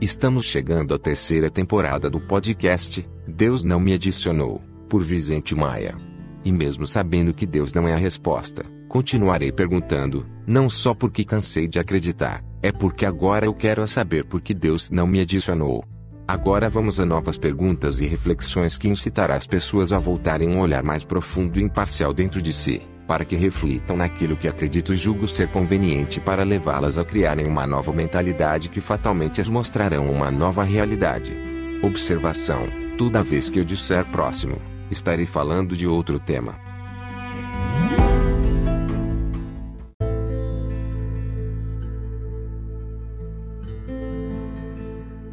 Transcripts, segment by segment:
Estamos chegando à terceira temporada do podcast Deus Não Me Adicionou, por Vicente Maia. E mesmo sabendo que Deus não é a resposta, continuarei perguntando, não só porque cansei de acreditar, é porque agora eu quero saber por que Deus não me adicionou. Agora vamos a novas perguntas e reflexões que incitará as pessoas a voltarem um olhar mais profundo e imparcial dentro de si para que reflitam naquilo que acredito e julgo ser conveniente para levá-las a criarem uma nova mentalidade que fatalmente as mostrarão uma nova realidade. Observação: toda vez que eu disser próximo, estarei falando de outro tema.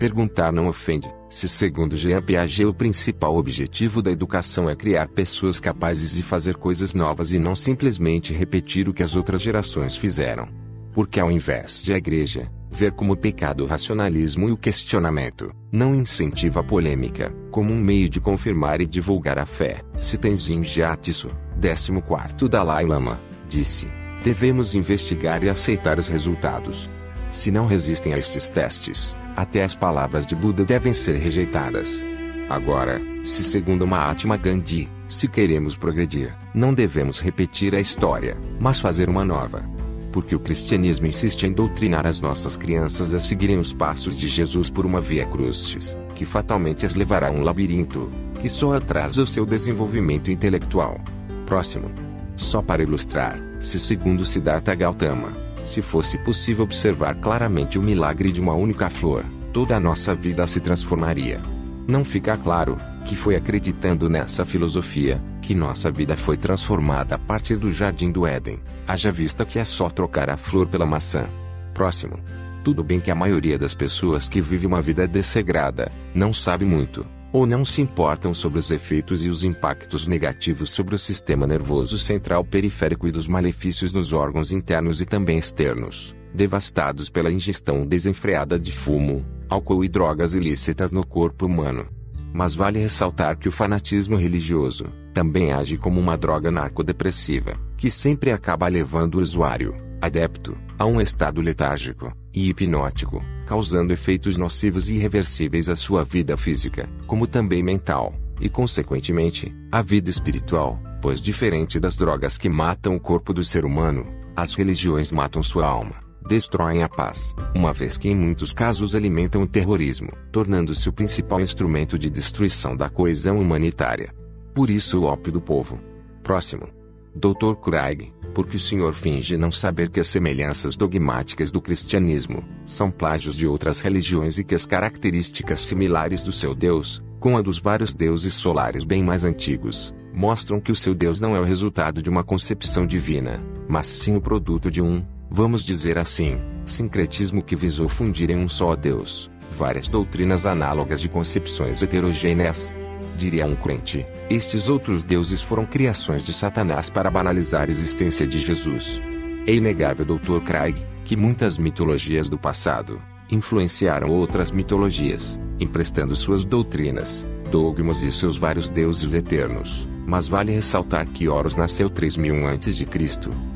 Perguntar não ofende, se segundo Jean Piaget o principal objetivo da educação é criar pessoas capazes de fazer coisas novas e não simplesmente repetir o que as outras gerações fizeram. Porque ao invés de a igreja ver como pecado o racionalismo e o questionamento, não incentiva a polêmica, como um meio de confirmar e divulgar a fé, se Tenzin Gyatso, 14º Dalai Lama, disse, devemos investigar e aceitar os resultados. Se não resistem a estes testes, até as palavras de Buda devem ser rejeitadas. Agora, se segundo Mahatma Gandhi, se queremos progredir, não devemos repetir a história, mas fazer uma nova. Porque o cristianismo insiste em doutrinar as nossas crianças a seguirem os passos de Jesus por uma via crucis, que fatalmente as levará a um labirinto, que só atrasa o seu desenvolvimento intelectual. Próximo. Só para ilustrar, se segundo Siddhartha Gautama, se fosse possível observar claramente o milagre de uma única flor, toda a nossa vida se transformaria. Não fica claro que foi acreditando nessa filosofia que nossa vida foi transformada a partir do jardim do Éden, haja vista que é só trocar a flor pela maçã. Próximo. Tudo bem que a maioria das pessoas que vive uma vida dessegrada não sabe muito, ou não se importam sobre os efeitos e os impactos negativos sobre o sistema nervoso central periférico e dos malefícios nos órgãos internos e também externos, devastados pela ingestão desenfreada de fumo, álcool e drogas ilícitas no corpo humano. Mas vale ressaltar que o fanatismo religioso também age como uma droga narcodepressiva, que sempre acaba levando o usuário, adepto, a um estado letárgico e hipnótico, causando efeitos nocivos e irreversíveis à sua vida física, como também mental, e consequentemente, à vida espiritual, pois diferente das drogas que matam o corpo do ser humano, as religiões matam sua alma, destroem a paz, uma vez que em muitos casos alimentam o terrorismo, tornando-se o principal instrumento de destruição da coesão humanitária. Por isso o ópio do povo. Próximo. Dr. Craig, porque o senhor finge não saber que as semelhanças dogmáticas do cristianismo são plágios de outras religiões e que as características similares do seu Deus, com a dos vários deuses solares bem mais antigos, mostram que o seu Deus não é o resultado de uma concepção divina, mas sim o produto de um, vamos dizer assim, sincretismo que visou fundir em um só Deus várias doutrinas análogas de concepções heterogêneas, diria um crente, estes outros deuses foram criações de Satanás para banalizar a existência de Jesus. É inegável, Dr. Craig, que muitas mitologias do passado influenciaram outras mitologias, emprestando suas doutrinas, dogmas e seus vários deuses eternos. Mas vale ressaltar que Horus nasceu 3001 a.C.,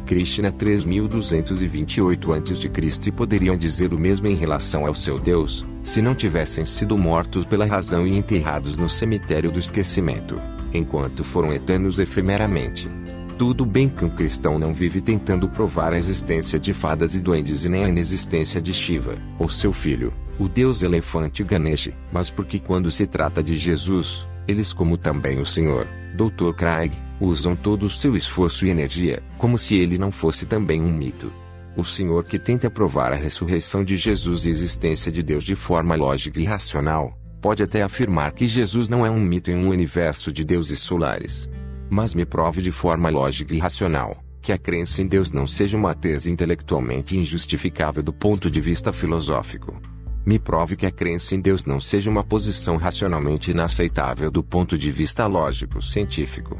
Krishna 3228 a.C. e poderiam dizer o mesmo em relação ao seu Deus, se não tivessem sido mortos pela razão e enterrados no cemitério do esquecimento, enquanto foram eternos efemeramente. Tudo bem que um cristão não vive tentando provar a existência de fadas e duendes e nem a inexistência de Shiva, ou seu filho, o deus elefante Ganesh, mas porque quando se trata de Jesus, eles como também o Senhor, Dr. Craig, usam todo o seu esforço e energia, como se ele não fosse também um mito. O Senhor que tenta provar a ressurreição de Jesus e a existência de Deus de forma lógica e racional, pode até afirmar que Jesus não é um mito em um universo de deuses solares. Mas me prove de forma lógica e racional que a crença em Deus não seja uma tese intelectualmente injustificável do ponto de vista filosófico. Me prove que a crença em Deus não seja uma posição racionalmente inaceitável do ponto de vista lógico-científico.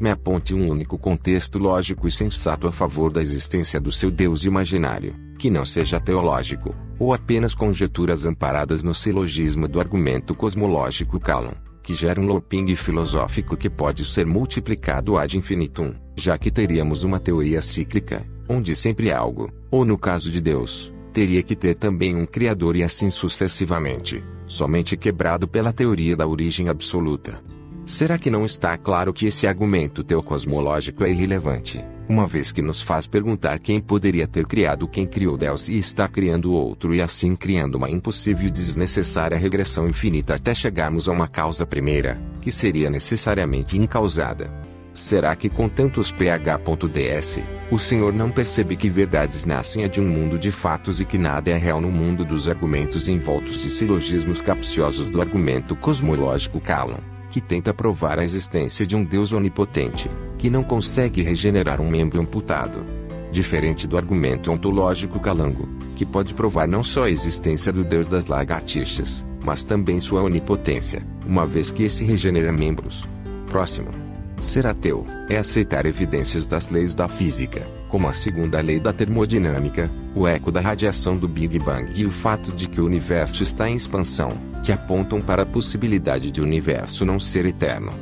Me aponte um único contexto lógico e sensato a favor da existência do seu Deus imaginário, que não seja teológico, ou apenas conjecturas amparadas no silogismo do argumento cosmológico Calon, que gera um looping filosófico que pode ser multiplicado ad infinitum, já que teríamos uma teoria cíclica, onde sempre é algo, ou no caso de Deus, teria que ter também um Criador e assim sucessivamente, somente quebrado pela teoria da origem absoluta. Será que não está claro que esse argumento teocosmológico é irrelevante, uma vez que nos faz perguntar quem poderia ter criado quem criou Deus e está criando outro e assim criando uma impossível e desnecessária regressão infinita até chegarmos a uma causa primeira, que seria necessariamente incausada? Será que com tantos ph.ds, o Senhor não percebe que verdades nascem de um mundo de fatos e que nada é real no mundo dos argumentos envoltos de silogismos capciosos do argumento cosmológico Calon, que tenta provar a existência de um Deus onipotente, que não consegue regenerar um membro amputado? Diferente do argumento ontológico calango, que pode provar não só a existência do Deus das lagartixas, mas também sua onipotência, uma vez que esse regenera membros. Próximo. Ser ateu é aceitar evidências das leis da física, como a segunda lei da termodinâmica, o eco da radiação do Big Bang e o fato de que o universo está em expansão, que apontam para a possibilidade de o universo não ser eterno.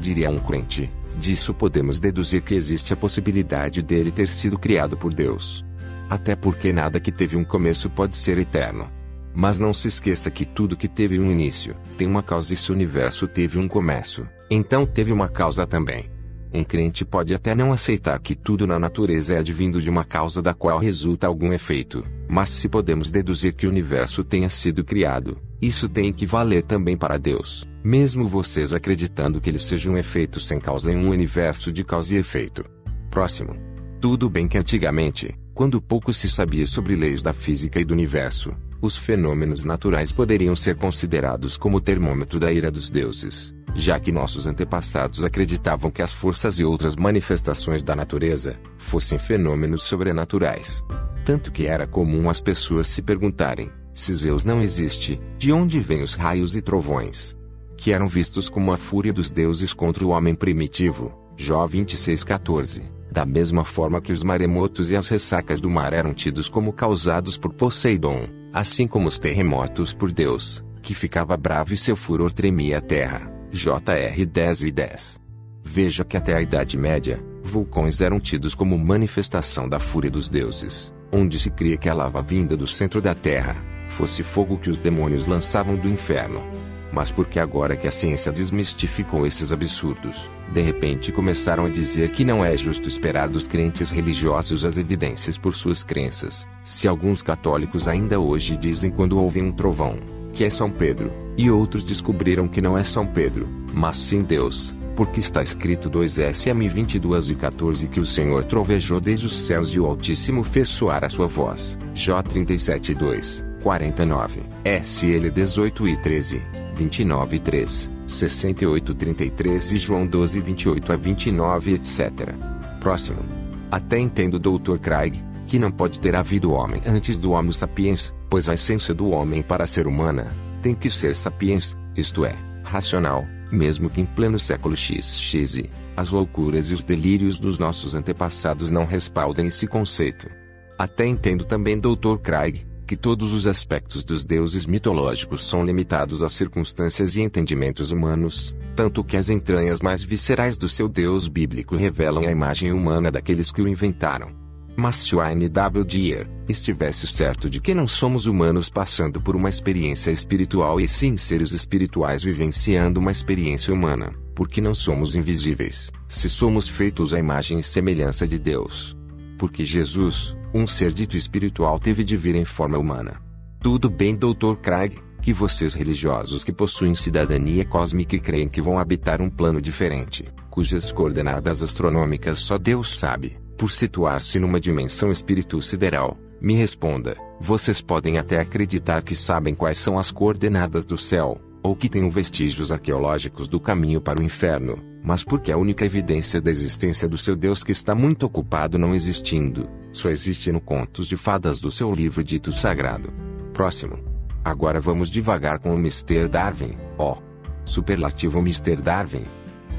Diria um crente, disso podemos deduzir que existe a possibilidade dele ter sido criado por Deus. Até porque nada que teve um começo pode ser eterno. Mas não se esqueça que tudo que teve um início, tem uma causa e se o universo teve um começo, então teve uma causa também. Um crente pode até não aceitar que tudo na natureza é advindo de uma causa da qual resulta algum efeito, mas se podemos deduzir que o universo tenha sido criado, isso tem que valer também para Deus, mesmo vocês acreditando que ele seja um efeito sem causa em um universo de causa e efeito. Próximo. Tudo bem que antigamente, quando pouco se sabia sobre leis da física e do universo, os fenômenos naturais poderiam ser considerados como termômetro da ira dos deuses, já que nossos antepassados acreditavam que as forças e outras manifestações da natureza fossem fenômenos sobrenaturais. Tanto que era comum as pessoas se perguntarem: se Zeus não existe, de onde vêm os raios e trovões? Que eram vistos como a fúria dos deuses contra o homem primitivo. Jó 26,14. Da mesma forma que os maremotos e as ressacas do mar eram tidos como causados por Poseidon, assim como os terremotos por Deus, que ficava bravo e seu furor tremia a terra. JR 10 e 10. Veja que até a Idade Média, vulcões eram tidos como manifestação da fúria dos deuses, onde se cria que a lava vinda do centro da terra fosse fogo que os demônios lançavam do inferno. Mas porque agora que a ciência desmistificou esses absurdos, de repente começaram a dizer que não é justo esperar dos crentes religiosos as evidências por suas crenças. Se alguns católicos ainda hoje dizem quando ouvem um trovão, que é São Pedro, e outros descobriram que não é São Pedro, mas sim Deus, porque está escrito 2 SM 22 e 14 que o Senhor trovejou desde os céus e o Altíssimo fez soar a sua voz. Jó 37 2, 49, SL 18 e 13. 29 3, 68 33 e João 12 28 a 29 etc. Próximo. Até entendo Dr. Craig, que não pode ter havido homem antes do Homo sapiens, pois a essência do homem para ser humana, tem que ser sapiens, isto é, racional, mesmo que em pleno século XX, as loucuras e os delírios dos nossos antepassados não respaldem esse conceito. Até entendo também Dr. Craig, que todos os aspectos dos deuses mitológicos são limitados a circunstâncias e entendimentos humanos, tanto que as entranhas mais viscerais do seu deus bíblico revelam a imagem humana daqueles que o inventaram. Mas se o A.N.W. Estivesse certo de que não somos humanos passando por uma experiência espiritual e sim seres espirituais vivenciando uma experiência humana, porque não somos invisíveis, se somos feitos à imagem e semelhança de Deus. Porque Jesus, um ser dito espiritual teve de vir em forma humana. Tudo bem, Dr. Craig, que vocês religiosos que possuem cidadania cósmica e creem que vão habitar um plano diferente, cujas coordenadas astronômicas só Deus sabe, por situar-se numa dimensão espiritual sideral, me responda: vocês podem até acreditar que sabem quais são as coordenadas do céu, ou que tenham vestígios arqueológicos do caminho para o inferno, mas porque a única evidência da existência do seu Deus que está muito ocupado não existindo, só existe no Contos de Fadas do seu livro dito sagrado. Próximo. Agora vamos devagar com o Mr. Darwin, ó. Superlativo Mr. Darwin.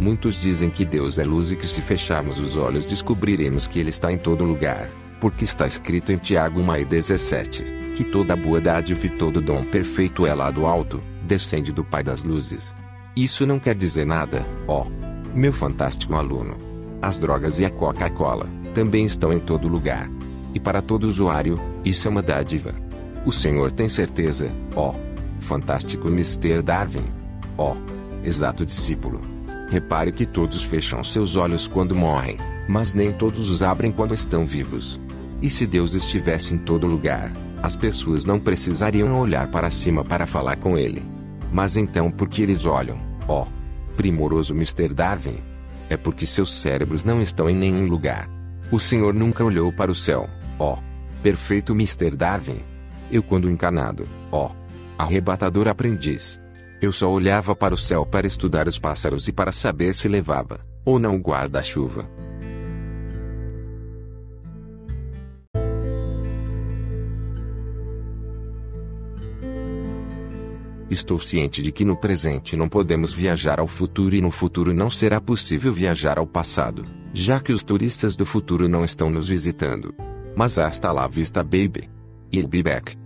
Muitos dizem que Deus é luz e que se fecharmos os olhos descobriremos que Ele está em todo lugar, porque está escrito em Tiago 1,17, que toda boa dádiva e todo dom perfeito é lá do alto, descende do Pai das luzes. Isso não quer dizer nada, ó. Meu fantástico aluno. As drogas e a Coca-Cola também estão em todo lugar. E para todo usuário, isso é uma dádiva. O Senhor tem certeza, ó. Fantástico Mr. Darwin. Ó. Exato discípulo. Repare que todos fecham seus olhos quando morrem, mas nem todos os abrem quando estão vivos. E se Deus estivesse em todo lugar, as pessoas não precisariam olhar para cima para falar com Ele. Mas então por que eles olham, ó, primoroso Mr. Darwin? É porque seus cérebros não estão em nenhum lugar. O Senhor nunca olhou para o céu, ó, perfeito Mr. Darwin. Eu quando encanado, ó, arrebatador aprendiz. Eu só olhava para o céu para estudar os pássaros e para saber se levava, ou não o guarda-chuva. Estou ciente de que no presente não podemos viajar ao futuro e no futuro não será possível viajar ao passado, já que os turistas do futuro não estão nos visitando. Mas hasta lá vista baby. I'll be back.